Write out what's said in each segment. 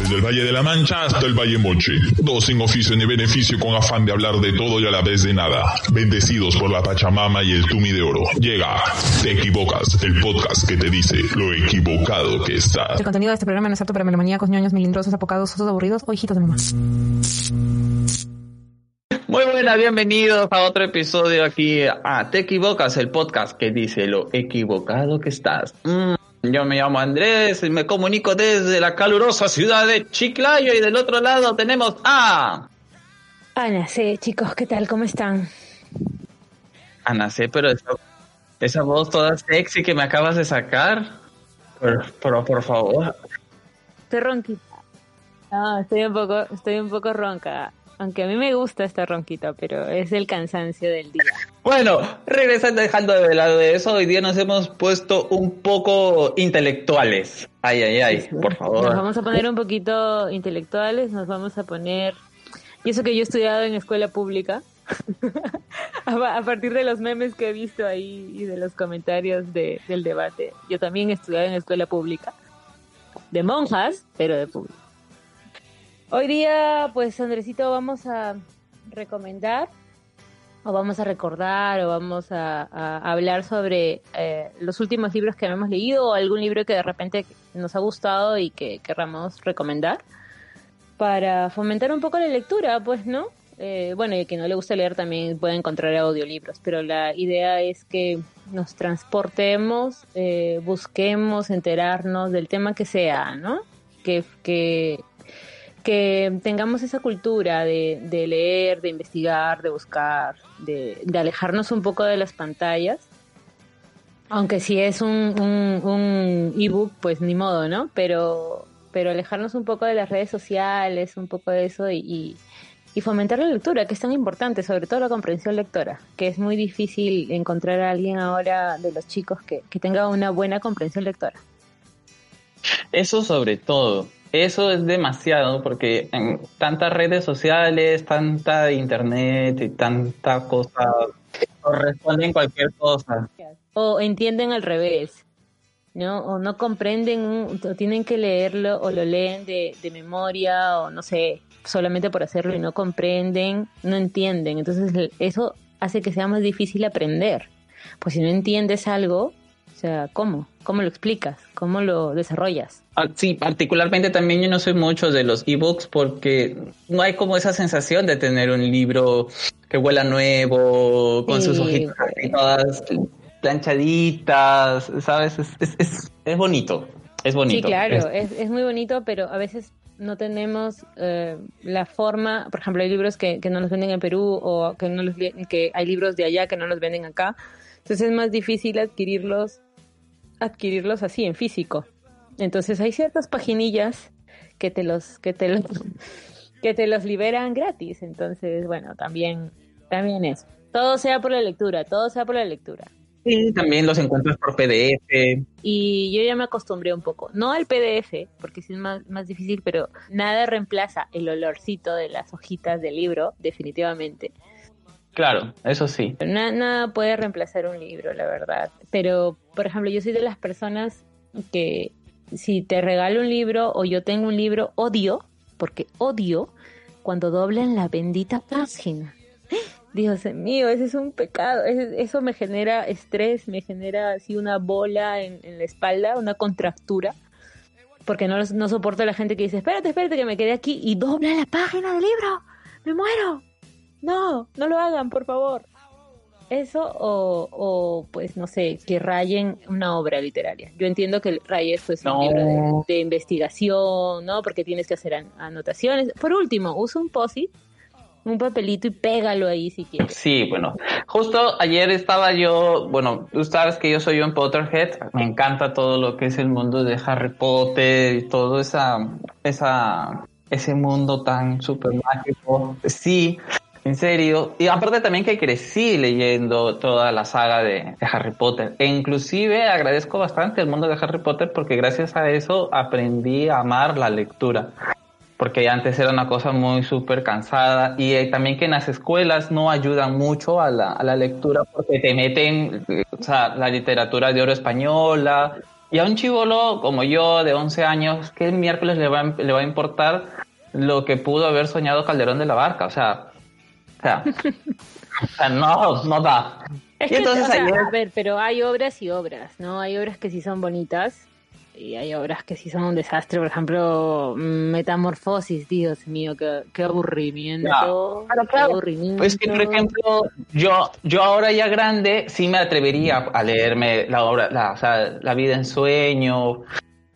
Desde el Valle de la Mancha hasta el Valle Moche. Dos sin oficio ni beneficio con afán de hablar de todo y a la vez de nada. Bendecidos por la Pachamama y el Tumi de Oro. Llega Te Equivocas, el podcast que te dice lo equivocado que estás. El contenido de este programa no es apto para melomaníacos, ñoños, melindrosos, apocados, osos aburridos o hijitos de mamá. Muy buenas, bienvenidos a otro episodio aquí a Te Equivocas, el podcast que dice lo equivocado que estás. Mm, yo me llamo Andrés y me comunico desde la calurosa ciudad de Chiclayo y del otro lado tenemos a... Ana, sí, chicos, ¿qué tal? ¿Cómo están? Ana C, pero esa, esa voz toda sexy que me acabas de sacar. Pero, pero por favor. Estoy ronquita. No, estoy un poco, estoy un poco ronca. Aunque a mí me gusta esta ronquita, pero es el cansancio del día. Bueno, regresando, dejando de lado de eso, hoy día nos hemos puesto un poco intelectuales. Ay, ay, ay, por favor. Nos vamos a poner un poquito intelectuales, nos vamos a poner... Y eso que yo he estudiado en escuela pública, a partir de los memes que he visto ahí y de los comentarios de, del debate, yo también he estudiado en escuela pública, de monjas, pero de pública. Hoy día, pues, Andresito, vamos a recomendar o vamos a recordar o vamos a, a hablar sobre eh, los últimos libros que hemos leído o algún libro que de repente nos ha gustado y que querramos recomendar para fomentar un poco la lectura, pues, ¿no? Eh, bueno, y que no le gusta leer también puede encontrar audiolibros, pero la idea es que nos transportemos, eh, busquemos enterarnos del tema que sea, ¿no? Que, que, que tengamos esa cultura de, de leer, de investigar, de buscar, de, de alejarnos un poco de las pantallas. Aunque si es un, un, un ebook, pues ni modo, ¿no? Pero, pero alejarnos un poco de las redes sociales, un poco de eso y, y, y fomentar la lectura, que es tan importante, sobre todo la comprensión lectora, que es muy difícil encontrar a alguien ahora de los chicos que, que tenga una buena comprensión lectora. Eso sobre todo. Eso es demasiado porque en tantas redes sociales, tanta internet y tanta cosa corresponden cualquier cosa. O entienden al revés, ¿no? O no comprenden, o tienen que leerlo o lo leen de, de memoria o no sé, solamente por hacerlo y no comprenden, no entienden. Entonces eso hace que sea más difícil aprender. Pues si no entiendes algo, sea, ¿cómo? ¿Cómo lo explicas? ¿Cómo lo desarrollas? Ah, Sí, particularmente también yo no soy mucho de los ebooks porque no hay como esa sensación de tener un libro que huela nuevo, con sus hojitas todas planchaditas, ¿sabes? Es, es, es, es bonito, es bonito. Sí, claro, Es- muy bonito, pero a veces no tenemos eh, la forma, por ejemplo, hay libros que, que no los venden en Perú o que, no los, que hay libros de allá que no los venden acá, entonces es más difícil adquirirlos, adquirirlos así en físico. Entonces hay ciertas paginillas que te los, que te los, que te los liberan gratis, entonces bueno, también, también eso. Todo sea por la lectura, todo sea por la lectura. Sí, también los encuentras por PDF. Y yo ya me acostumbré un poco, no al PDF, porque sí es más, más difícil, pero nada reemplaza el olorcito de las hojitas del libro, definitivamente. Claro, eso sí. Nada puede reemplazar un libro, la verdad. Pero, por ejemplo, yo soy de las personas que si te regalo un libro o yo tengo un libro, odio, porque odio cuando doblan la bendita página. Dios mío, ese es un pecado. Es- Eso me genera estrés, me genera así una bola en, en la espalda, una contractura. Porque no, no soporto a la gente que dice, espérate, espérate, que me quedé aquí y dobla la página del libro. Me muero. No, no lo hagan, por favor. Eso o, o, pues no sé, que rayen una obra literaria. Yo entiendo que rayes pues No. un libro de, de investigación, ¿no? Porque tienes que hacer an- anotaciones. Por último, usa un posit un papelito y pégalo ahí si quieres. Sí, bueno, justo ayer estaba yo, bueno, tú sabes que yo soy un Potterhead, me encanta todo lo que es el mundo de Harry Potter y todo esa, esa, ese mundo tan súper mágico. Sí, en serio. Y aparte también que crecí leyendo toda la saga de, Harry Potter. E inclusive agradezco bastante el mundo de Harry Potter porque gracias a eso aprendí a amar la lectura porque antes era una cosa muy súper cansada y eh, también que en las escuelas no ayudan mucho a la, a la lectura porque te meten eh, o sea, la literatura de oro española y a un chivolo como yo de 11 años, ¿qué miércoles le va, le va a importar lo que pudo haber soñado Calderón de la Barca? O sea, sea, o sea no, no da. Es y entonces o sea, ayer... A ver, pero hay obras y obras, ¿no? Hay obras que sí son bonitas y hay obras que sí son un desastre, por ejemplo, Metamorfosis, Dios mío, qué, qué aburrimiento. Claro, claro. Qué aburrimiento. Pues que, por ejemplo, yo, yo ahora ya grande sí me atrevería a leerme la obra, la, o sea, La vida en sueño,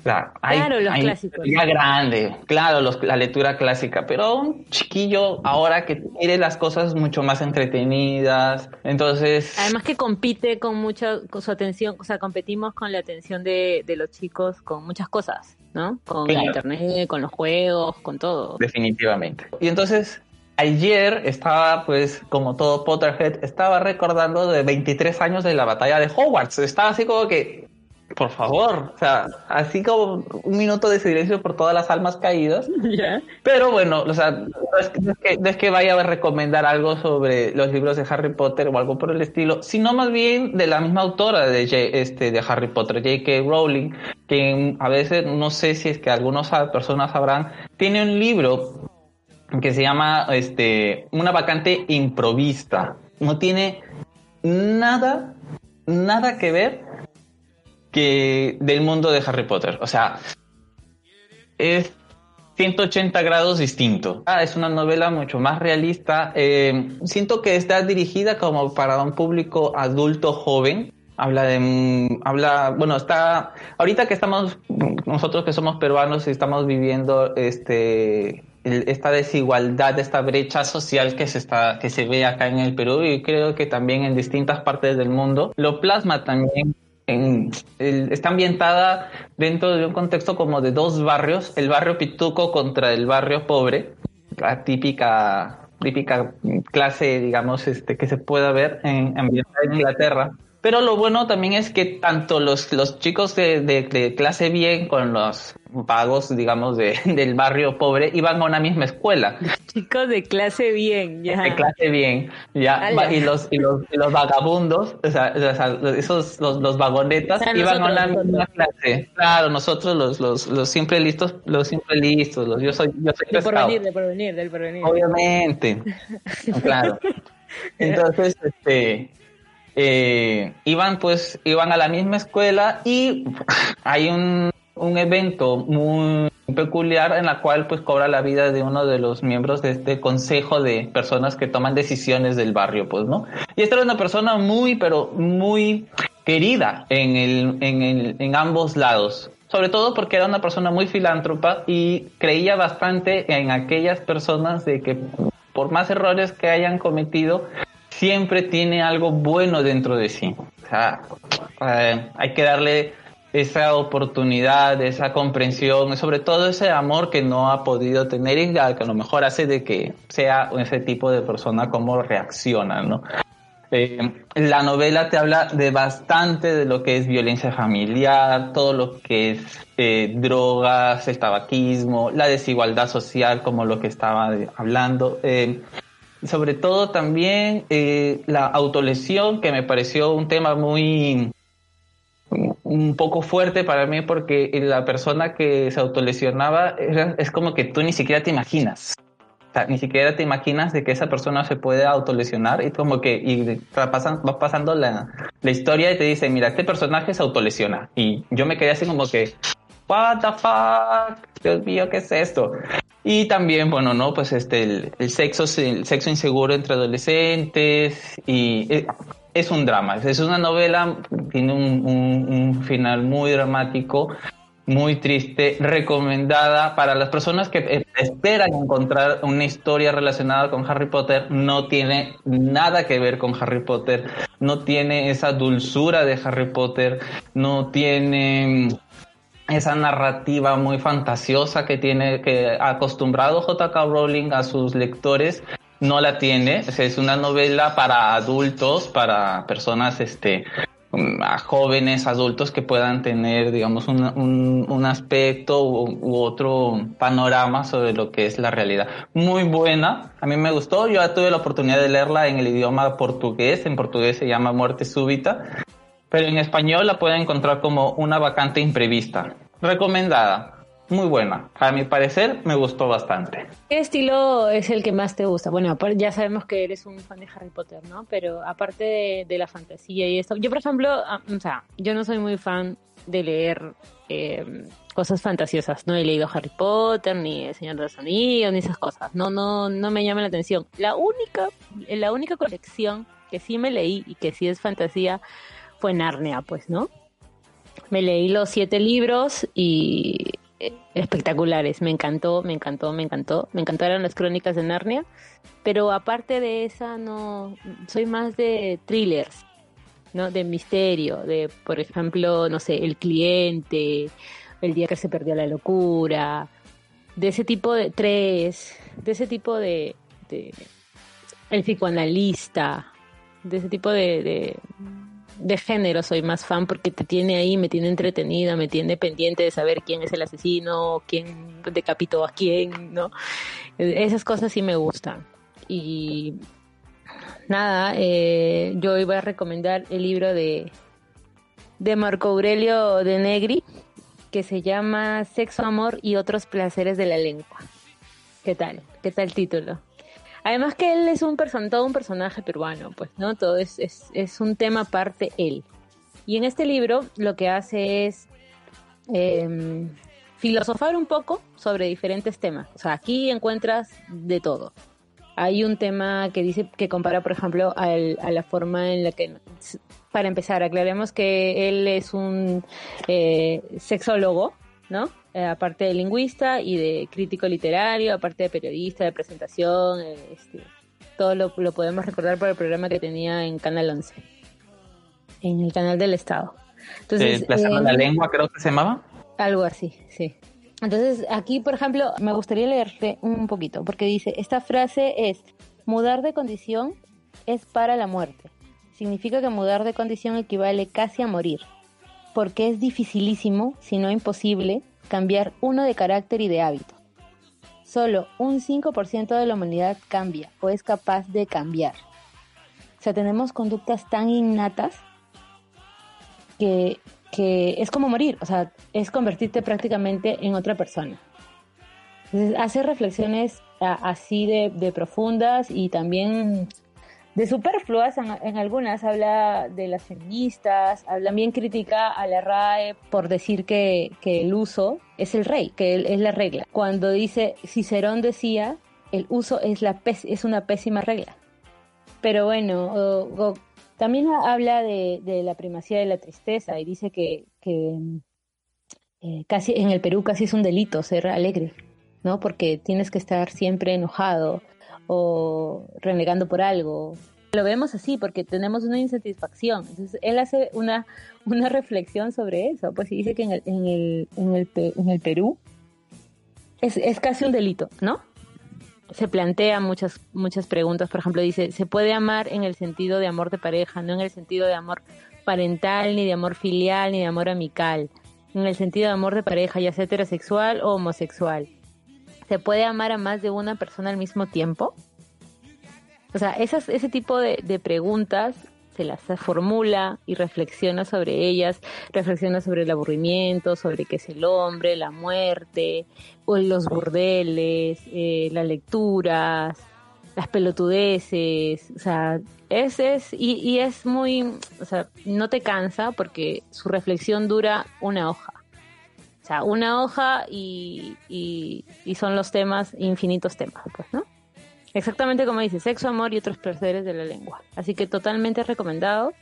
Claro, hay, claro, los hay clásicos. Ya grande, claro, los, la lectura clásica, pero un chiquillo ahora que quiere las cosas mucho más entretenidas, entonces... Además que compite con mucha, con su atención, o sea, competimos con la atención de, de los chicos con muchas cosas, ¿no? Con Claro. internet, con los juegos, con todo. Definitivamente. Y entonces, ayer estaba, pues, como todo Potterhead, estaba recordando de 23 años de la batalla de Hogwarts. Estaba así como que, por favor, o sea, así como un minuto de silencio por todas las almas caídas. Pero bueno, o sea, no es, que, no es que- no es que vaya a recomendar algo sobre los libros de Harry Potter o algo por el estilo, sino más bien de la misma autora de, J- este, de Harry Potter, J.K. Rowling, que a veces, no sé si es que algunas personas sabrán, tiene un libro que se llama este, Una vacante improvista. No tiene nada, nada que ver que del mundo de Harry Potter. O sea, es 180 grados distinto. Ah, es una novela mucho más realista. Eh, siento que está dirigida como para un público adulto joven. Habla de, habla, bueno, está, ahorita que estamos, nosotros que somos peruanos y estamos viviendo este, esta desigualdad, esta brecha social que se está, que se ve acá en el Perú y creo que también en distintas partes del mundo, lo plasma también en- el- está ambientada dentro de un contexto como de dos barrios, el barrio pituco contra el barrio pobre, la típica típica clase, digamos, este que se pueda ver en en Inglaterra. Pero lo bueno también es que tanto los, los chicos de, de- de clase bien con los vagos, digamos, de, del barrio pobre iban a una misma escuela Chicos de clase bien, ya. de clase bien, ya, Ala. y los, y los, y los vagabundos, o sea, o sea, esos, los, los vagonetas O sea, iban a una misma clase. Claro, nosotros los, los, los siempre listos, los siempre listos, los, yo soy, yo soy Del porvenir, del porvenir, del porvenir. Obviamente, claro. Entonces, este, eh, iban pues, iban a la misma escuela y hay un, un evento muy peculiar en la cual pues cobra la vida de uno de los miembros de este consejo de personas que toman decisiones del barrio, pues, ¿no? Y esta era una persona muy, pero muy querida en, el, en, el, en ambos lados. Sobre todo porque era una persona muy filántropa y creía bastante en aquellas personas de que por más errores que hayan cometido, siempre tiene algo bueno dentro de sí. Eh, hay que darle esa oportunidad, esa comprensión, sobre todo ese amor que no ha podido tener y que a lo mejor hace de que sea ese tipo de persona como reacciona, ¿no? Eh, la novela te habla de bastante de lo que es violencia familiar, todo lo que es eh, drogas, el tabaquismo, la desigualdad social, como lo que estaba hablando. Sobre todo también eh, la autolesión, que me pareció un tema muy un poco fuerte para mí porque la persona que se autolesionaba es como que tú ni siquiera te imaginas. Ni siquiera te imaginas de que esa persona se puede autolesionar y como que y va pasan- va pasando la, la historia y te dice, mira, este personaje se autolesiona. Y yo me quedé así como que, what the fuck, Dios mío, ¿qué es esto? Y también, bueno, no, pues este, el, el sexo, el sexo inseguro entre adolescentes y eh, es un drama, es una novela, tiene un, un- un final muy dramático muy triste, recomendada para las personas que esperan encontrar una historia relacionada con Harry Potter. No tiene nada que ver con Harry Potter, no tiene esa dulzura de Harry Potter, no tiene esa narrativa muy fantasiosa que tiene que acostumbrado J.K. Rowling a sus lectores no la tiene es una novela para adultos para personas este a jóvenes adultos que puedan tener, digamos, un, un, aspecto u, otro panorama sobre lo que es la realidad. Muy buena, a mí me gustó, yo tuve la oportunidad de leerla en el idioma portugués, en portugués se llama Muerte Súbita, pero en español la pueden encontrar como una vacante imprevista. Recomendada muy buena. A mi parecer, me gustó bastante. ¿Qué estilo es el que más te gusta? Bueno, ya sabemos que eres un fan de Harry Potter, ¿no? Pero aparte de, la fantasía y esto, yo por ejemplo, ah, o sea, yo no soy muy fan de leer em, cosas fantasiosas. No he leído Harry Potter, ni El Señor de los Anillos, ni esas cosas. No, no, no me llama la atención. La única, la única colección que sí me leí y que sí es fantasía fue Narnia, pues, ¿no? Me leí los siete libros y espectaculares. Me encantó, me encantó, me encantó. Me encantaron las crónicas de Narnia. Pero aparte de esa, no. Soy más de thrillers, ¿no? De misterio, de, por ejemplo, no sé, El cliente, El día que se perdió la locura. De ese tipo de. Tres. De ese tipo de. el psicoanalista. De ese tipo de género soy más fan porque te tiene ahí, me tiene entretenida, me tiene pendiente de saber quién es el asesino, quién decapitó a quién, ¿no? Esas cosas sí me gustan. Y nada, eh, yo iba a recomendar el libro de, de Marco Aurelio de Negri, que se llama Sexo, Amor y otros placeres de la lengua. ¿Qué tal? ¿Qué tal el título? Además que él es un person todo un personaje peruano, pues, ¿no? Todo es, es, un tema aparte él. Y en este libro lo que hace es em, filosofar un poco sobre diferentes temas. O sea, aquí encuentras de todo. Hay un tema que dice que compara, por ejemplo, a la forma en la que, para empezar, aclaremos que él es un eh, sexólogo, ¿no? Eh, aparte de lingüista y de crítico literario, aparte de periodista, de presentación, eh, este, todo lo, podemos recordar por el programa que tenía en Canal 11, en el canal del Estado. Entonces, la lengua creo que se llamaba. Algo así, sí. Entonces, aquí, por ejemplo, me gustaría leerte un poquito, porque dice, esta frase es, mudar de condición es para la muerte. Significa que mudar de condición equivale casi a morir, porque es dificilísimo, si no imposible, cambiar uno de carácter y de hábito. Solo un 5% de la humanidad cambia o es capaz de cambiar. O sea, tenemos conductas tan innatas que, es como morir, o sea, es convertirte prácticamente en otra persona. Entonces, hace reflexiones así de, de profundas y también de superfluas, en, algunas habla de las feministas, también critica a la RAE por decir que, el uso es el rey, que es la regla. Cuando dice, Cicerón decía, el uso es, la es una pésima regla. Pero bueno, también habla de, la primacía de la tristeza y dice que, eh, casi en el Perú casi es un delito ser alegre, ¿no? Porque tienes que estar siempre enojado, o renegando por algo. Lo vemos así porque tenemos una insatisfacción. Entonces, él hace una, una reflexión sobre eso. Pues dice que en el, en el, en el, en el Perú es, es casi un delito, ¿no? se plantea muchas muchas preguntas. Por ejemplo, dice, ¿se puede amar en el sentido de amor de pareja, no en el sentido de amor parental, ni de amor filial, ni de amor amical? En el sentido de amor de pareja, ya sea heterosexual o homosexual. ¿Se puede amar a más de una persona al mismo tiempo? O sea, esas, ese tipo de, preguntas se las formula y reflexiona sobre ellas, reflexiona sobre el aburrimiento, sobre qué es el hombre, la muerte, los burdeles, eh, las lecturas, las pelotudeces, o sea, es, es y, y, es muy, o sea, no te cansa porque su reflexión dura una hoja. O sea, una hoja y, y, son los temas, infinitos temas, pues, ¿no? Exactamente como dice, sexo, amor y otros placeres de la lengua. Así que totalmente recomendado.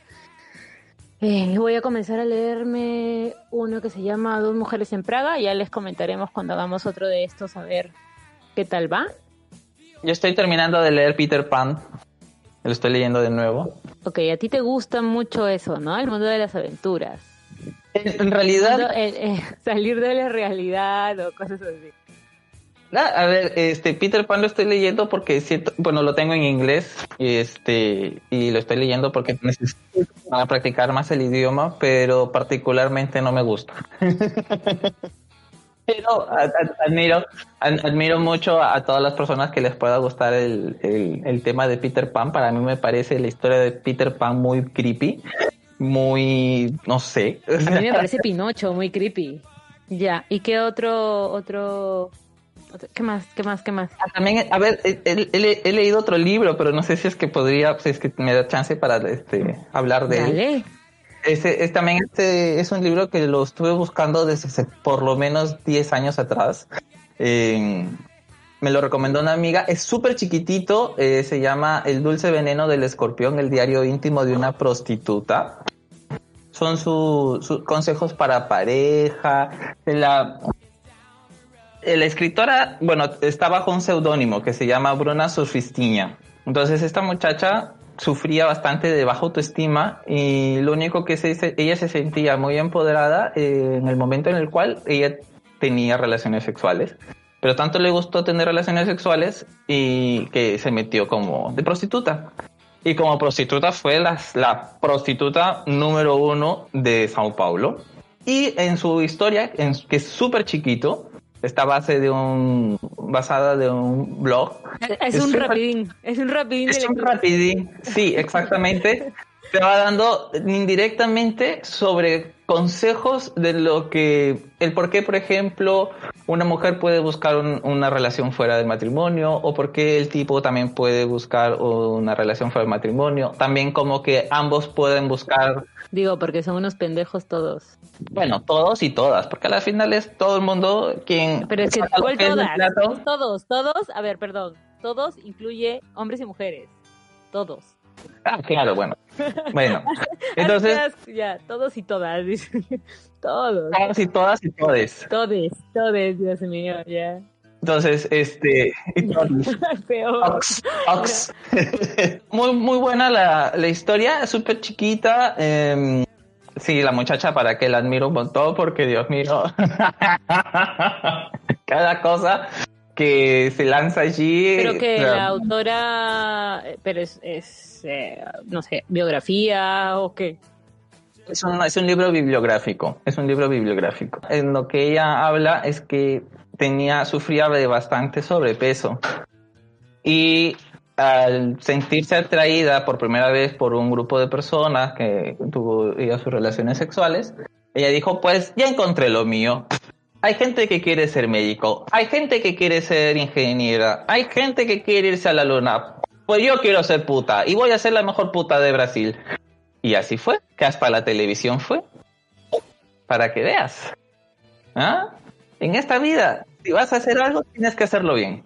Eh, voy a comenzar a leerme uno que se llama Dos mujeres en Praga. Ya les comentaremos cuando hagamos otro de estos a ver qué tal va. Yo estoy terminando de leer Peter Pan. Lo estoy leyendo de nuevo. Ok, a ti te gusta mucho eso, ¿no? El mundo de las aventuras. En, realidad, eh, eh, salir de la realidad o cosas así. A ver, este Peter Pan lo estoy leyendo porque siento, bueno, lo tengo en inglés, y este, y lo estoy leyendo porque necesito ah, practicar más el idioma, pero particularmente no me gusta. pero admiro, ad- admiro mucho a, todas las personas que les pueda gustar el, el, el tema de Peter Pan. Para mí me parece la historia de Peter Pan muy creepy, muy, no sé. A mí me parece Pinocho, muy creepy. Ya, ¿y qué otro, otro, otro- qué más, qué más, qué más? Ah, También, a ver, he, he- he- he leído otro libro, pero no sé si es que podría, si es que me da chance para este, hablar de él. Dale. Ese, es, también este es un libro que lo estuve buscando desde hace por lo menos 10 años atrás. Eh, me lo recomendó una amiga, es súper chiquitito, eh, se llama El dulce veneno del escorpión, el diario íntimo de una prostituta. Son sus sus consejos para pareja. La, escritora, bueno, está bajo un seudónimo que se llama Bruna Surfistiña. Entonces esta muchacha sufría bastante de baja autoestima y lo único que se ella se sentía muy empoderada eh, en el momento en el cual ella tenía relaciones sexuales. Pero tanto le gustó tener relaciones sexuales y que se metió como de prostituta. Y como prostituta fue la, la prostituta número uno de Sao Paulo. Y en su historia, en, que es súper chiquito, está base de un, basada de un blog. Es, Es un súper- rapidín, es un rapidín. Es un rapidín, sí, exactamente. Te va dando indirectamente sobre consejos de lo que, el por qué, por ejemplo, una mujer puede buscar un- una relación fuera del matrimonio o por qué el tipo también puede buscar una relación fuera del matrimonio. También como que ambos pueden buscar, Digo, porque son unos pendejos todos. bueno, todos y todas, porque al final es todo el mundo quien... Pero es que, ¿cuál todas? plato. Todos, todos, a ver, perdón. Todos incluye hombres y mujeres. Todos. Ah, claro, bueno. Bueno, entonces... Ah, Ya, todos y todas. todos. Todos y todas y todes. Todes, todes, Dios mío, ya. Entonces, este. Ox, Ox. muy, muy buena la, la historia, súper chiquita. eh, sí, la muchacha para que la admiro un montón, porque Dios mío, cada cosa que se lanza allí. Pero que o sea, la autora, eh, pero es, es eh, no sé, biografía o qué. Es un, es un libro bibliográfico, es un libro bibliográfico. En lo que ella habla es que tenía, sufría de bastante sobrepeso y al sentirse atraída por primera vez por un grupo de personas que tuvo ella sus relaciones sexuales, ella dijo, pues ya encontré lo mío. Hay gente que quiere ser médico, hay gente que quiere ser ingeniera, hay gente que quiere irse a la luna. Pues yo quiero ser puta y voy a ser la mejor puta de Brasil. Y así fue, que hasta la televisión fue. Para que veas. ¿Ah? En esta vida, si vas a hacer algo, tienes que hacerlo bien.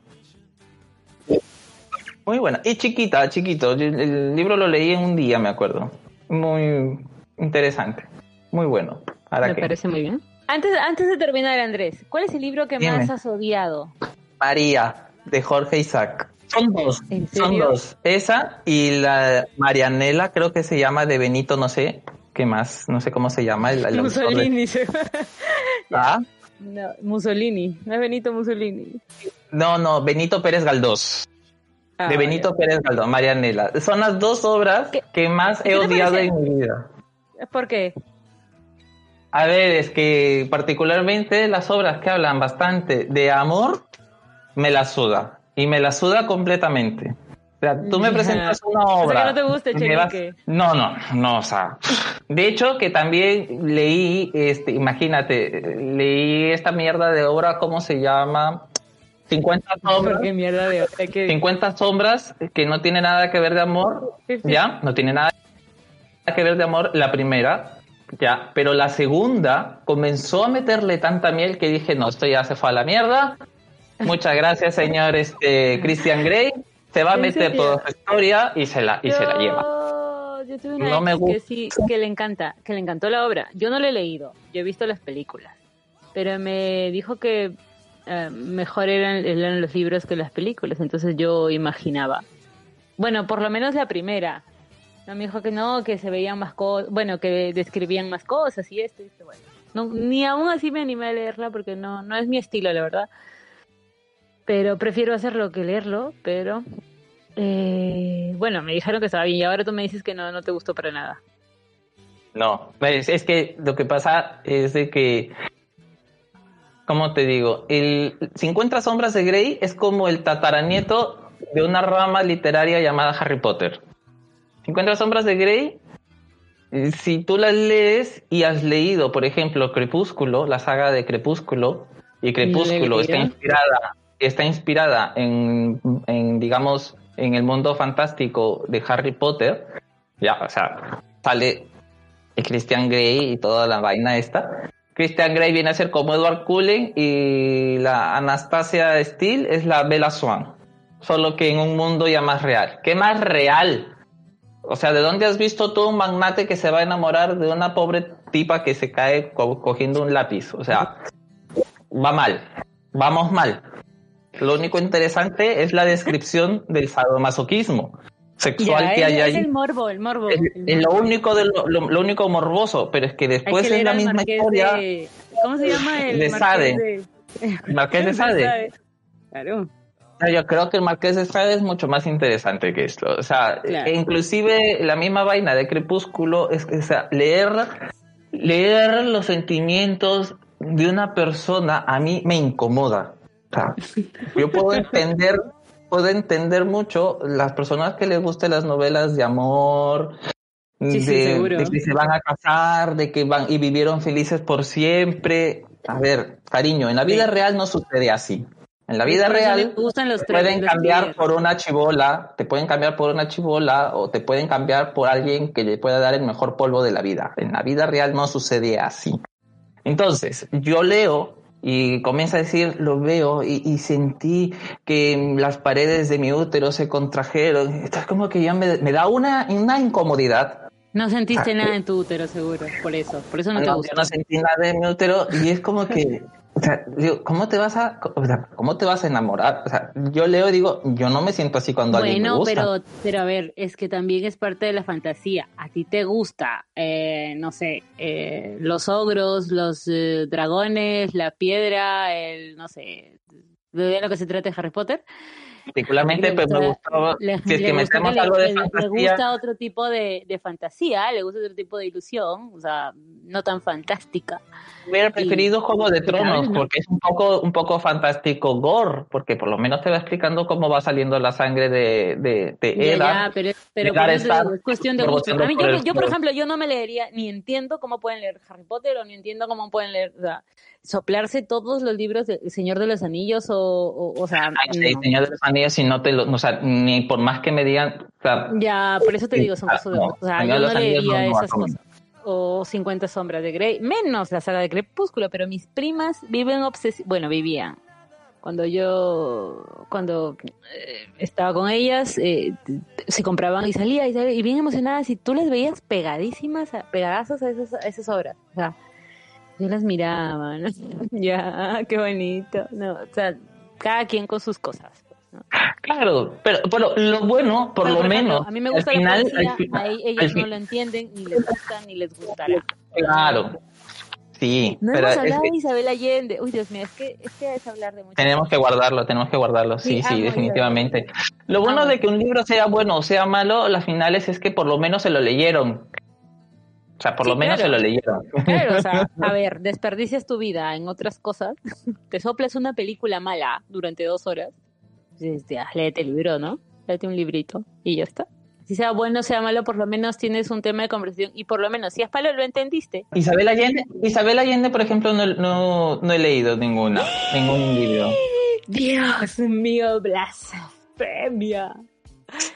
Muy buena. Y chiquita, chiquito. El, libro lo leí en un día, me acuerdo. Muy interesante. Muy bueno. ¿Para Me qué? parece muy bien. Antes, antes de terminar, Andrés, ¿cuál es el libro que Dime. más has odiado? María, de Jorge Isaac. Son dos. ¿En Son serio? dos. Esa y la Marianela, creo que se llama de Benito, no sé. ¿Qué más? No sé cómo se llama. El, el autor de- Mussolini. Ah, no, Mussolini. No es Benito Mussolini. No, no, Benito Pérez Galdós. Ah, de Benito Pérez Galdós, Marianela. Son las dos obras ¿Qué- que más he odiado en mi vida. ¿Por qué? A ver, es que particularmente las obras que hablan bastante de amor, me la suda. Y me la suda completamente. O sea, tú me presentas una O sea, obra. que no te gusta, me vas-. No, no, no, o sea. De hecho, que también leí, este, imagínate, leí esta mierda de obra, ¿cómo se llama? 50 sombras. ¿Por qué mierda de otra que 50 sombras que no tiene nada que ver de amor, ya, no tiene nada que ver de amor la primera, ya, pero la segunda comenzó a meterle tanta miel que dije, no, esto ya se fue a la mierda. Muchas gracias, señor este Christian Grey. Se va a ¿En meter serio? toda su historia y se la y se la lleva. No, yo tuve una No me que gusta. sí, que le encanta, que le encantó la obra. Yo no la he leído, yo he visto las películas, pero me dijo que eh, mejor eran, eran los libros que las películas, entonces yo imaginaba. Bueno, por lo menos la primera. Me dijo que no, que se veían más cosas, bueno, que describían más cosas y esto y esto, bueno. No, ni aún así me animé a leerla porque no, no es mi estilo, la verdad. Pero prefiero hacerlo que leerlo, pero... eh, bueno, me dijeron que estaba bien y ahora tú me dices que no, no te gustó para nada. No, es, es que lo que pasa es de que, ¿cómo te digo? El 50 sombras de Grey es como el tataranieto de una rama literaria llamada Harry Potter. 50 sombras de Grey, eh, si tú las lees y has leído, por ejemplo, Crepúsculo, la saga de Crepúsculo, y Crepúsculo está inspirada, está inspirada en, en, digamos, en el mundo fantástico de Harry Potter, ya, o sea, sale Christian Grey y toda la vaina esta. Christian Grey viene a ser como Edward Cullen y la Anastasia Steele es la Bella Swan. Solo que en un mundo ya más real. ¿Qué más real? O sea, ¿de dónde has visto tú un magnate que se va a enamorar de una pobre tipa que se cae co- cogiendo un lápiz? O sea, va mal. Vamos mal. Lo único interesante es la descripción del sadomasoquismo sexual Ya, que es, hay es ahí. el morbo, el morbo. Es, es lo único de lo, lo- lo único morboso, pero es que después que es la misma Marqués historia. de- ¿Cómo se llama el de Marqués Sade. de- El Marqués de Sade. Claro. Yo creo que el Marqués de Sade es mucho más interesante que esto. O sea, Claro. e inclusive la misma vaina de Crepúsculo es que, o sea, leer, leer los sentimientos de una persona a mí me incomoda. O sea, yo puedo entender, puedo entender mucho las personas que les gusten las novelas de amor, Sí, sí, de, que se van a casar, de que van y vivieron felices por siempre. A ver, cariño, en la vida Sí. real no sucede así. En la vida real gustan los te pueden cambiar por una chivola, te pueden cambiar por una chivola o te pueden cambiar por alguien que le pueda dar el mejor polvo de la vida. En la vida real no sucede así. Entonces, yo leo y comienza a decir, lo veo y, y sentí que las paredes de mi útero se contrajeron. Esto es como que ya me, me da una, una incomodidad. No sentiste Ah, nada en tu útero, seguro. Por eso. Por eso no, te No, gusta. yo no sentí nada de mi útero y es como que, o sea, digo, ¿cómo te vas a, o sea, cómo te vas a enamorar? O sea, yo leo y digo, yo no me siento así cuando alguien me Bueno, gusta. pero, pero a ver, es que también es parte de la fantasía. A ti te gusta, eh, no sé, eh, los ogros, los eh, dragones, la piedra, el, no sé, de lo que se trata de Harry Potter. Particularmente, Le pues me gusta- gustaba, le- si es que gusta metemos algo de le- le fantasía, gusta otro tipo de, de fantasía, le gusta otro tipo de ilusión, o sea, no tan fantástica. hubiera preferido Juego de y Tronos, porque es un poco, un poco fantástico gore, porque por lo menos te va explicando cómo va saliendo la sangre de, de, de Ya, Eddard. ya, pero, pero por eso estar es cuestión de gusto. A mí, por yo, el yo, por ejemplo, yo no me leería, ni entiendo cómo pueden leer Harry Potter o ni entiendo cómo pueden leer, o sea, soplarse todos los libros de Señor de los Anillos o, o, o sea, Ay, sí, no. Señor de los Anillos, si no te lo, o sea, ni por más que me digan, o sea, Ya, por eso te digo, son cosas de. O sea, yo no leería esas cosas. O 50 sombras de Grey, menos la saga de Crepúsculo, pero mis primas viven obsesivas, bueno, vivían. Cuando yo, cuando eh, estaba con ellas, eh, se compraban y salía y salía, y bien emocionadas, y tú las veías pegadísimas, a- pegadazos a esas, a esas obras. O sea, yo las miraba, ¿no? ya, qué bonito. No, o sea, cada quien con sus cosas. Claro, pero, pero lo bueno, por Pero, lo ejemplo, menos, A mí me al gusta final, la poesía, al fi- a e- al ellos no lo entienden, ni les gusta, ni les gustará. claro, sí, No pero hemos es hablado que de Isabel Allende. Uy, Dios mío, es que es, que es hablar de muchas tenemos que guardarlo, tenemos que guardarlo, sí, Sí, definitivamente. Lo bueno Amo. de que un libro sea bueno o sea malo, las finales es que por lo menos se lo leyeron. O sea, por Sí, lo menos claro. se lo leyeron. Claro, o sea, a ver, desperdicias tu vida en otras cosas, te soplas una película mala durante dos horas, pues, ya, léete el libro, ¿no? Léete un librito y ya está. Si sea bueno o sea malo, por lo menos tienes un tema de conversación y por lo menos, si es malo, lo entendiste. Isabel Allende, Isabel Allende, por ejemplo, no, no, no he leído ninguna, ningún libro. Dios mío, blasfemia.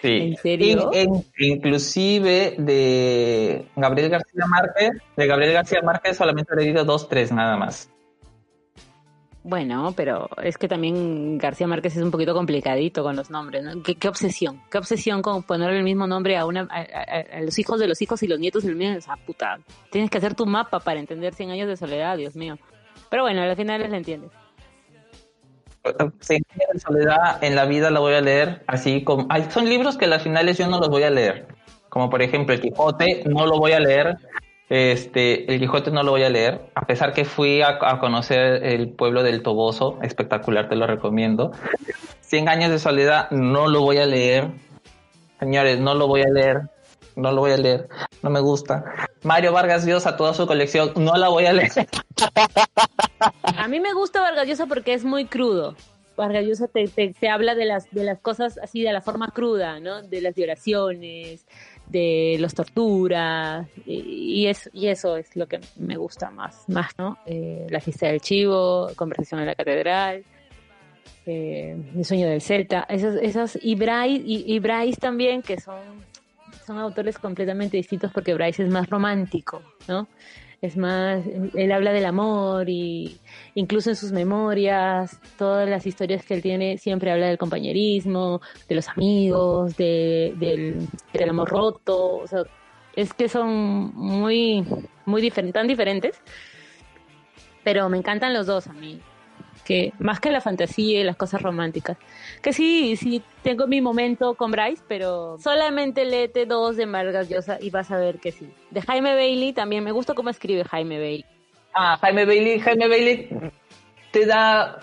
Sí. ¿En serio? In- in- inclusive de Gabriel García Márquez, de Gabriel García Márquez solamente he leído dos, tres nada más. Bueno, pero es que también García Márquez es un poquito complicadito con los nombres, ¿no? ¿Qué, obsesión? ¿Qué obsesión con ponerle el mismo nombre a una a, los hijos de los hijos y los nietos del mío? Esa puta. Tienes que hacer tu mapa para entender 100 años de soledad, Dios mío. Pero bueno, al final le entiendes. Cien años de soledad en la vida la voy a leer así como... Hay, son libros que a las finales yo no los voy a leer. Como por ejemplo El Quijote, no lo voy a leer. Este, El Quijote no lo voy a leer. A pesar que fui a, conocer el pueblo del Toboso, espectacular, te lo recomiendo. Cien años de soledad, no lo voy a leer. Señores, no lo voy a leer. No lo voy a leer. No me gusta. Mario Vargas Llosa, toda su colección, no la voy a leer. A mí me gusta Vargas Llosa porque es muy crudo. Vargas Llosa te, te, te habla de las, de las cosas así de la forma cruda, ¿no? De las violaciones, de los torturas, y, y, y eso es lo que me gusta más, más ¿no? Eh, la fiesta del chivo, Conversación en la catedral, eh, sueño del Celta, esas, esas y Bryce, y, y Bryce también, que son, son autores completamente distintos porque Bryce es más romántico, ¿no? Es más, él habla del amor y incluso en sus memorias, todas las historias que él tiene, siempre habla del compañerismo, de los amigos, de, del, del, amor roto, o sea, es que son muy, muy diferentes, tan diferentes, pero me encantan los dos a mí, que más que la fantasía y las cosas románticas, que sí, sí, tengo mi momento con Bryce, pero solamente léete dos de Vargas Llosa y vas a ver que sí. De Jaime Bailey también, me gusta cómo escribe Jaime Bailey. Ah, Jaime Bailey, Jaime Bailey te da,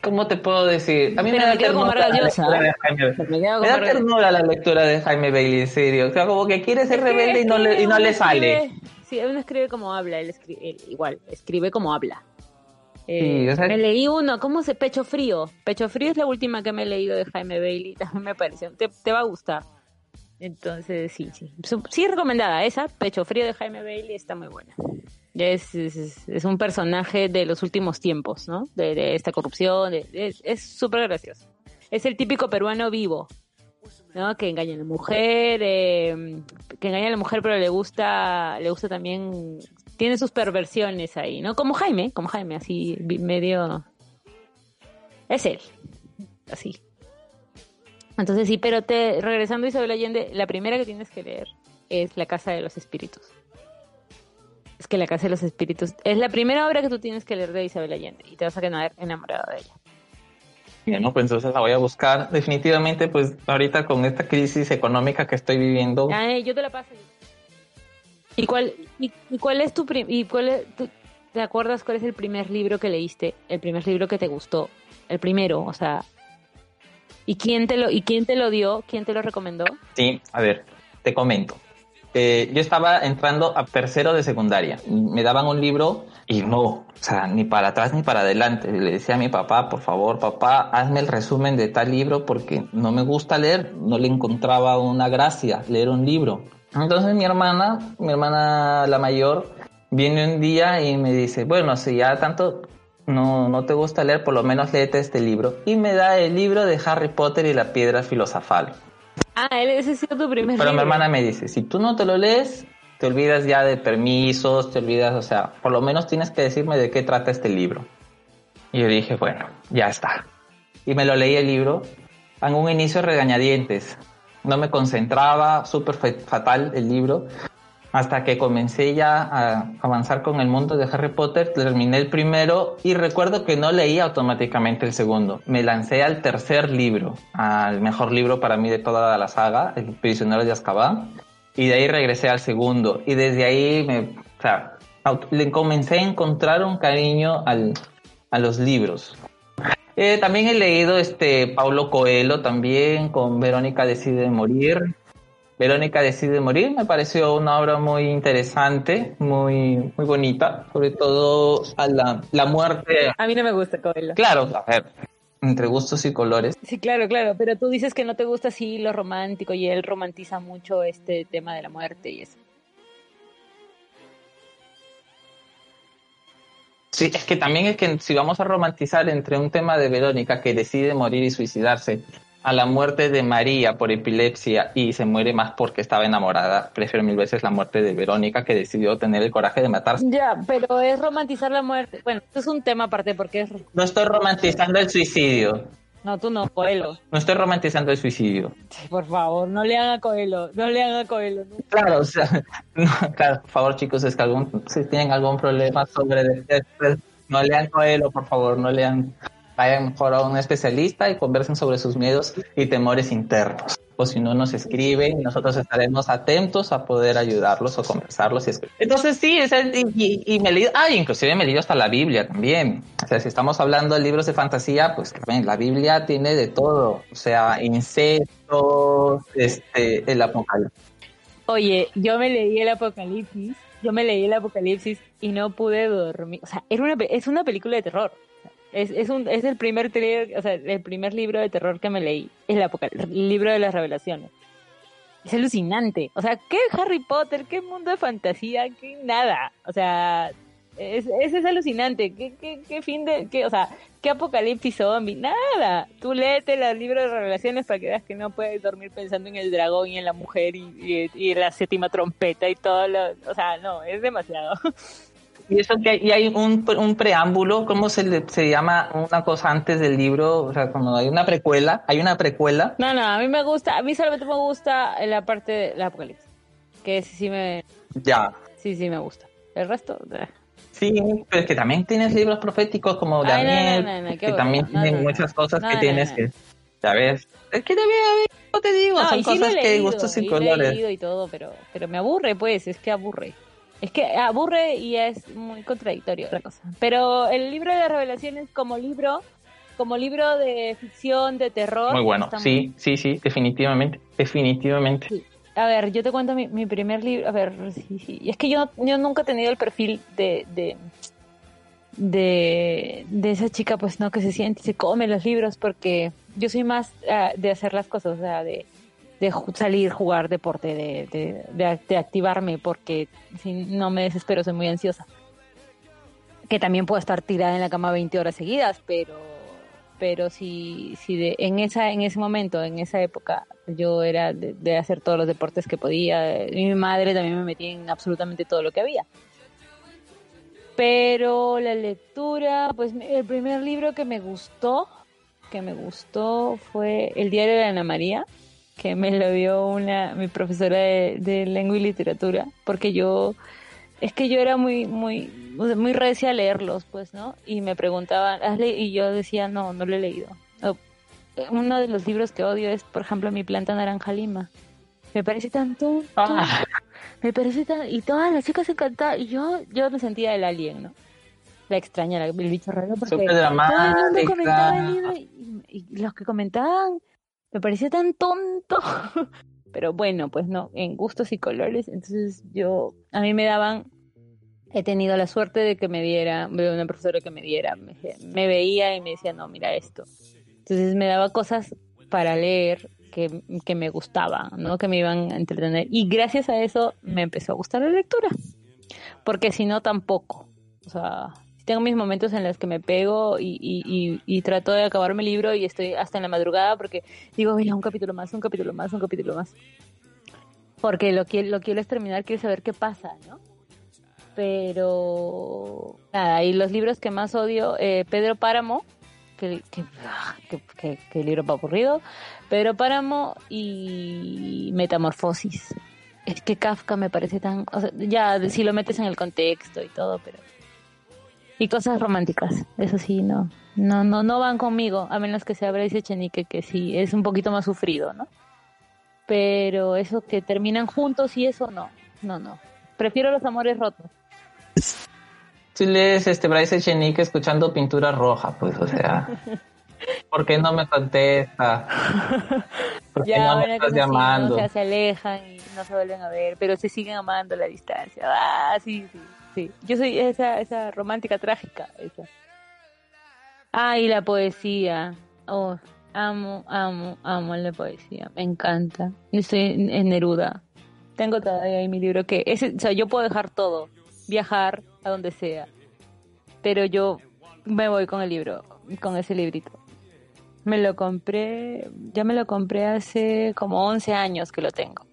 ¿cómo te puedo decir? A mí pero me, me da ternura la lectura de Jaime Me, me da ternura la lectura de Jaime Bailey, en serio. O sea, como que quiere ser rebelde y no le, y no le sale. Sí, uno escribe como habla, él escribe, él, igual, escribe como habla. Eh, sí, o sea, me leí uno, ¿cómo se? Pecho Frío. Pecho Frío es la última que me he leído de Jaime Bailey. También me pareció. Te, te va a gustar. Entonces, sí, sí. Sí, recomendada. Esa, Pecho Frío de Jaime Bailey, está muy buena. Es, es, es un personaje de los últimos tiempos, ¿no? De, de esta corrupción. De, es súper gracioso. Es el típico peruano vivo, ¿no? Que engaña a la mujer, eh, que engaña a la mujer, pero le gusta, le gusta también tiene sus perversiones ahí, ¿no? Como Jaime, como Jaime, así medio... Es él, así. Entonces sí, pero te regresando a Isabel Allende, la primera que tienes que leer es La Casa de los Espíritus. Es que La Casa de los Espíritus es la primera obra que tú tienes que leer de Isabel Allende y te vas a quedar enamorado de ella. Bien, no, pues entonces la voy a buscar. Definitivamente, pues ahorita con esta crisis económica que estoy viviendo. Ay, yo te la paso. ¿Y cuál, y, cuál es tu y cuál es, te acuerdas cuál es el primer libro que leíste? El primer libro que te gustó, el primero, o sea, ¿y quién te lo y quién te lo dio? ¿Quién te lo recomendó? Sí, a ver, te comento. Eh, yo estaba entrando a tercero de secundaria. Me daban un libro y no, o sea, ni para atrás ni para adelante. Le decía a mi papá, por favor, papá, hazme el resumen de tal libro porque no me gusta leer, no le encontraba una gracia leer un libro. Entonces mi hermana, mi hermana la mayor, viene un día y me dice, bueno, si ya tanto no, no te gusta leer, por lo menos léete este libro. Y me da el libro de Harry Potter y la piedra filosofal. Ah, ese ha sido tu primer Pero libro. mi hermana me dice, si tú no te lo lees, te olvidas ya de permisos, te olvidas, o sea, por lo menos tienes que decirme de qué trata este libro. Y yo dije, bueno, ya está. Y me lo leí el libro. En un inicio regañadientes, no me concentraba, súper fatal el libro, hasta que comencé ya a avanzar con el mundo de Harry Potter, terminé el primero y recuerdo que no leí automáticamente el segundo, me lancé al tercer libro, al mejor libro para mí de toda la saga, El prisionero de Azkaban, y de ahí regresé al segundo, y desde ahí me, o sea, le comencé a encontrar un cariño al, a los libros. Eh, también he leído este Paulo Coelho también con Verónica decide morir. Verónica decide morir me pareció una obra muy interesante, muy muy bonita, sobre todo a la, la muerte. A mí no me gusta Coelho. Claro, a ver, entre gustos y colores. Sí, claro, claro, pero tú dices que no te gusta así lo romántico y él romantiza mucho este tema de la muerte y eso. Sí, es que también es que si vamos a romantizar entre un tema de Verónica que decide morir y suicidarse, a la muerte de María por epilepsia y se muere más porque estaba enamorada, prefiero mil veces la muerte de Verónica que decidió tener el coraje de matarse. Ya, pero es romantizar la muerte. Bueno, esto es un tema aparte porque es... No estoy romantizando el suicidio. No, tú no, Coelho. No estoy romantizando el suicidio. Sí, por favor, no le hagan a Coelho, no le hagan a Coelho. ¿no? Claro, o sea, no, claro, por favor chicos, es que algún, si tienen algún problema sobre el- no lean Coelho, por favor, no lean. Vayan mejor a un especialista y conversen sobre sus miedos y temores internos. O si no, nos escriben nosotros estaremos atentos a poder ayudarlos o conversarlos. Y. Entonces sí, es el- y, me leí, ah, inclusive me leí hasta la Biblia también. O sea, si estamos hablando de libros de fantasía, pues ven, la Biblia tiene de todo. O sea, insectos, este, el apocalipsis. Oye, yo me leí el Apocalipsis, yo me leí el Apocalipsis y no pude dormir. O sea, era una, es una película de terror. Es, es, un, es el primer o sea, el primer libro de terror que me leí. Es el, el libro de las revelaciones. Es alucinante. O sea, ¿qué Harry Potter? ¿Qué mundo de fantasía? ¿Qué nada? O sea, es, es, alucinante. ¿Qué, qué, qué fin de.? Qué, o sea, ¿qué apocalipsis zombie? Nada. Tú léete el libro de revelaciones para que veas que no puedes dormir pensando en el dragón y en la mujer y, y, y la séptima trompeta y todo lo. O sea, no, es demasiado. Y eso que hay, y hay un, un preámbulo, ¿cómo se, le, se llama una cosa antes del libro? O sea, como hay una precuela, hay una precuela. No, no, a mí me gusta, a mí solamente me gusta la parte del apocalipsis. Que sí, sí me, Ya. sí, sí me gusta. El resto. Sí, pero es que también tienes libros proféticos como Ay, Daniel, no, no, no, qué que también tienen muchas cosas que tienes que, ¿sabes? Es que también, a ver, no te digo, son sí cosas he que leído, gustos y y colores. leído y todo, pero, pero me aburre, pues, es que aburre. Es que aburre y es muy contradictorio otra cosa. Pero el libro de revelaciones como libro, como libro de ficción, de terror. Muy bueno, sí, sí, sí, definitivamente, definitivamente. Sí. A ver, yo te cuento mi, mi primer libro. A ver, sí, sí. Es que yo, yo nunca he tenido el perfil de, de, de, de esa chica, pues no, que se siente y se come los libros, porque yo soy más ah, de hacer las cosas, o sea, de, de salir, jugar deporte, de, de, de, activarme, porque si no me desespero, soy muy ansiosa. Que también puedo estar tirada en la cama 20 horas seguidas, pero pero si, si de, en esa en ese momento, en esa época, yo era de, hacer todos los deportes que podía. Mi madre también me metía en absolutamente todo lo que había. Pero la lectura, pues el primer libro que me gustó, que me gustó fue El diario de Ana María, que me lo dio una mi profesora de, de lengua y literatura, porque yo es que yo era muy muy muy recia a leerlos, pues, ¿no? Y me preguntaban, ¿has le-?" y yo decía, "No, no lo he leído." Uno de los libros que odio es, por ejemplo, Mi planta naranja lima. Me parece tan tonto. Ah. Me parece tan y todas las chicas encantadas y yo yo me sentía el alien, ¿no? La extraña, el bicho raro porque todo el mundo comentaba el libro y, y los que comentaban me parecía tan tonto. Pero bueno, pues no, en gustos y colores. Entonces yo, a mí me daban, he tenido la suerte de que me diera, una profesora que me diera, me, me veía y me decía, no, mira esto. Entonces me daba cosas para leer que, que me gustaban, ¿no? Que me iban a entretener. Y gracias a eso me empezó a gustar la lectura. Porque si no, tampoco. O sea, tengo mis momentos en los que me pego y, y, y, trato de acabarme el libro y estoy hasta en la madrugada porque digo, mira, un capítulo más, un capítulo más, un capítulo más. Porque lo lo quiero es terminar, quiero saber qué pasa, ¿no? Pero nada, y los libros que más odio, eh, Pedro Páramo, que, que, ah, que- que libro para aburrido, Pedro Páramo y Metamorfosis. Es que Kafka me parece tan, o sea, ya si lo metes en el contexto y todo, pero y cosas románticas, eso sí, no, no, no, no van conmigo, a menos que se abra ese Chenique que sí es un poquito más sufrido, ¿no? Pero eso que terminan juntos y eso no, no, no. Prefiero los amores rotos. Si lees este Bryce Echenique escuchando pintura roja, pues, o sea, ¿por qué no me contesta? ¿Por qué Ya, no me estás llamando? O sea, se alejan y no se vuelven a ver, pero se siguen amando a la distancia. Ah, sí, sí, sí. Yo soy esa, esa romántica trágica, esa. Ah, y la poesía. Oh, amo, amo, amo la poesía. Me encanta. Yo estoy en, Neruda. Tengo todavía ahí mi libro que, ese, o sea, yo puedo dejar todo, viajar a donde sea, pero yo me voy con el libro, con ese librito. Me lo compré, ya me lo compré hace como 11 años que lo tengo.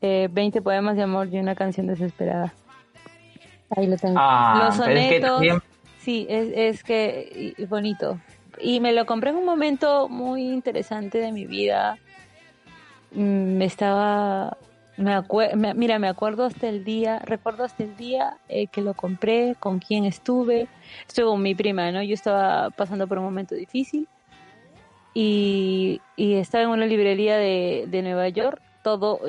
Eh, 20 poemas de amor y una canción desesperada. Ahí lo tengo. Ah, Los es que sonetos, también- sí, es, es que y- bonito. Y me lo compré en un momento muy interesante de mi vida. Mm, Me estaba, me- mira, me acuerdo hasta el día, recuerdo hasta el día eh, que lo compré, con quién estuve. Estuve con mi prima, ¿no? Yo estaba pasando por un momento difícil y, y estaba en una librería de, de Nueva York. Todo,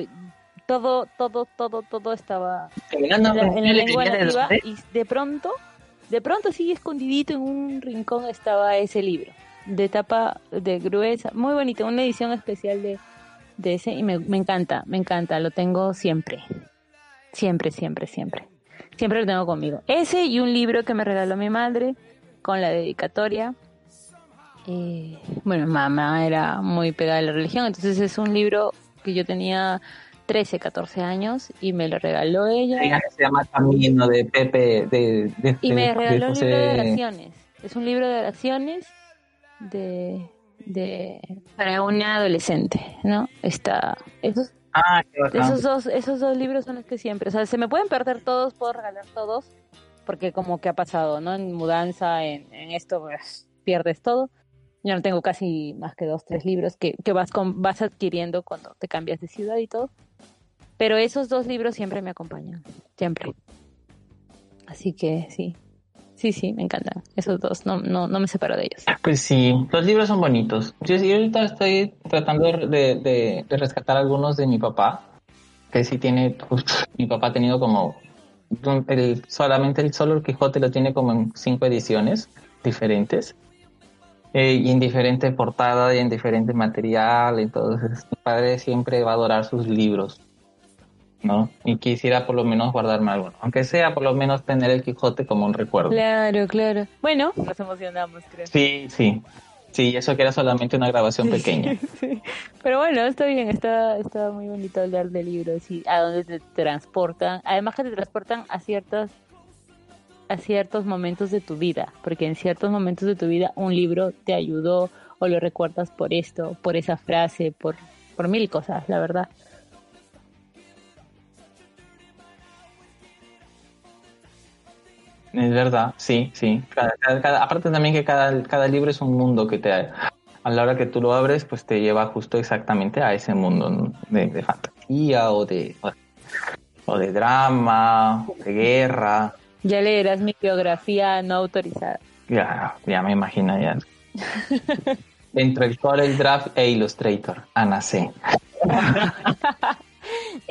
todo, todo, todo, todo estaba en la, en la con- lengua de nativa y de pronto, de pronto así escondidito en un rincón estaba ese libro de tapa de gruesa, muy bonito, una edición especial de, de ese y me, me encanta, me encanta, lo tengo siempre, siempre, siempre, siempre, siempre lo tengo conmigo. Ese y un libro que me regaló mi madre con la dedicatoria. Eh, bueno, mamá era muy pegada a la religión, entonces es un libro que yo tenía 13, 14 años y me lo regaló ella. Ella se llama Camino de Pepe de, de- Y me regaló de un libro de oraciones. Es un libro de oraciones de, de para una adolescente, ¿no? Está esos Ah, qué esos dos esos dos libros son los que siempre, o sea, se me pueden perder todos, puedo regalar todos, porque como que ha pasado, ¿no? En mudanza, en, en esto, pues, pierdes todo. Yo no tengo casi más que dos, tres libros que, que vas con, vas adquiriendo cuando te cambias de ciudad y todo. Pero esos dos libros siempre me acompañan, siempre. Así que sí, sí, sí, me encantan. Esos dos, no, no, no me separo de ellos. Pues sí, los libros son bonitos. Yo, yo ahorita estoy tratando de, de- rescatar algunos de mi papá, que sí tiene, mi papá ha tenido como, el, solamente el solo Quijote lo tiene como en cinco ediciones diferentes, eh, y en diferente portada y en diferente material, entonces mi padre siempre va a adorar sus libros. ¿No? Y quisiera por lo menos guardarme alguno, aunque sea por lo menos tener el Quijote como un recuerdo. Claro, claro. Bueno, nos emocionamos, creo. Sí, sí. Sí, eso que era solamente una grabación pequeña. Sí. Pero bueno, está bien, está, está muy bonito hablar de libros y a dónde te transportan. Además que te transportan a ciertos, a ciertos momentos de tu vida, porque en ciertos momentos de tu vida un libro te ayudó o lo recuerdas por esto, por esa frase, por, por mil cosas, la verdad. Es verdad, sí, sí. Cada- cada- cada- aparte también que cada, cada libro es un mundo que te... A la hora que tú lo abres, pues te lleva justo exactamente a ese mundo de, de fantasía o de, o de drama, o de guerra. Ya leerás mi biografía no autorizada. Ya, ya me imagino ya. Entre el Corel Draft e Illustrator, Ana C.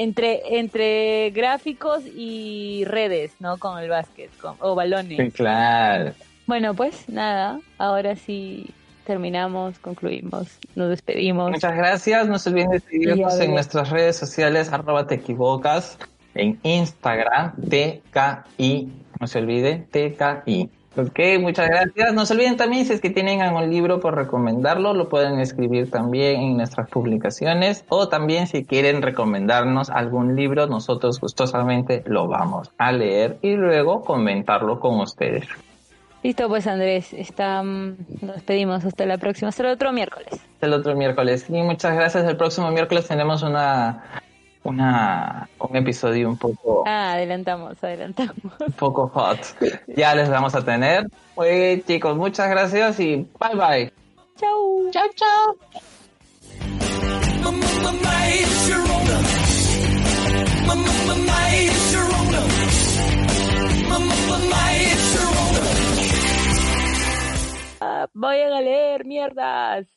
Entre, entre gráficos y redes, ¿no? Con el básquet, con, o balones. Claro. Bueno, pues nada, ahora sí terminamos, concluimos, nos despedimos. Muchas gracias. No se olviden de seguirnos en nuestras redes sociales, arroba te equivocas, en Instagram, TKI. No se olvide, TKI. Ok, muchas gracias. No se olviden también, si es que tienen algún libro por recomendarlo, lo pueden escribir también en nuestras publicaciones. O también si quieren recomendarnos algún libro, nosotros gustosamente lo vamos a leer y luego comentarlo con ustedes. Listo, pues Andrés, está, mm, nos despedimos hasta la próxima, hasta el otro miércoles. el otro miércoles. Y muchas gracias. El próximo miércoles tenemos una, una, un episodio un poco, Ah, adelantamos, adelantamos. un poco hot. Ya les vamos a tener. Oye, chicos, muchas gracias y bye bye. Chau. Chao, chao. Ah, vayan a leer, mierdas.